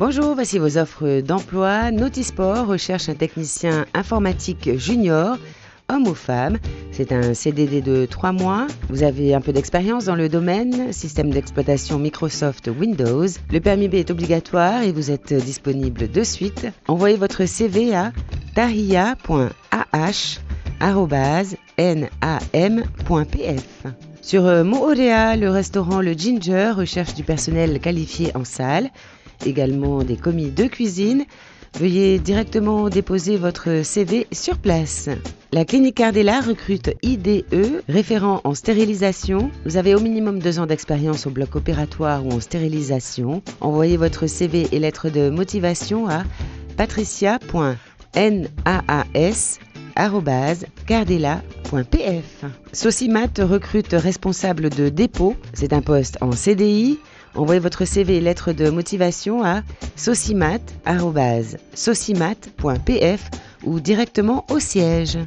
Bonjour, voici vos offres d'emploi. Notisport recherche un technicien informatique junior, homme ou femme. C'est un CDD de 3 mois. Vous avez un peu d'expérience dans le domaine, système d'exploitation Microsoft Windows. Le permis B est obligatoire et vous êtes disponible de suite. Envoyez votre CV à tahia.ah@nam.pf. Sur euh, Moorea, le restaurant Le Ginger recherche du personnel qualifié en salle, également des commis de cuisine. Veuillez directement déposer votre CV sur place. La clinique Cardella recrute IDE, référent en stérilisation. Vous avez au minimum deux ans d'expérience au bloc opératoire ou en stérilisation. Envoyez votre CV et lettre de motivation à patricia.naas.cardella.pf. Socimat recrute responsable de dépôt. C'est un poste en CDI. Envoyez votre CV et lettre de motivation à socimat.socimat.pf ou directement au siège.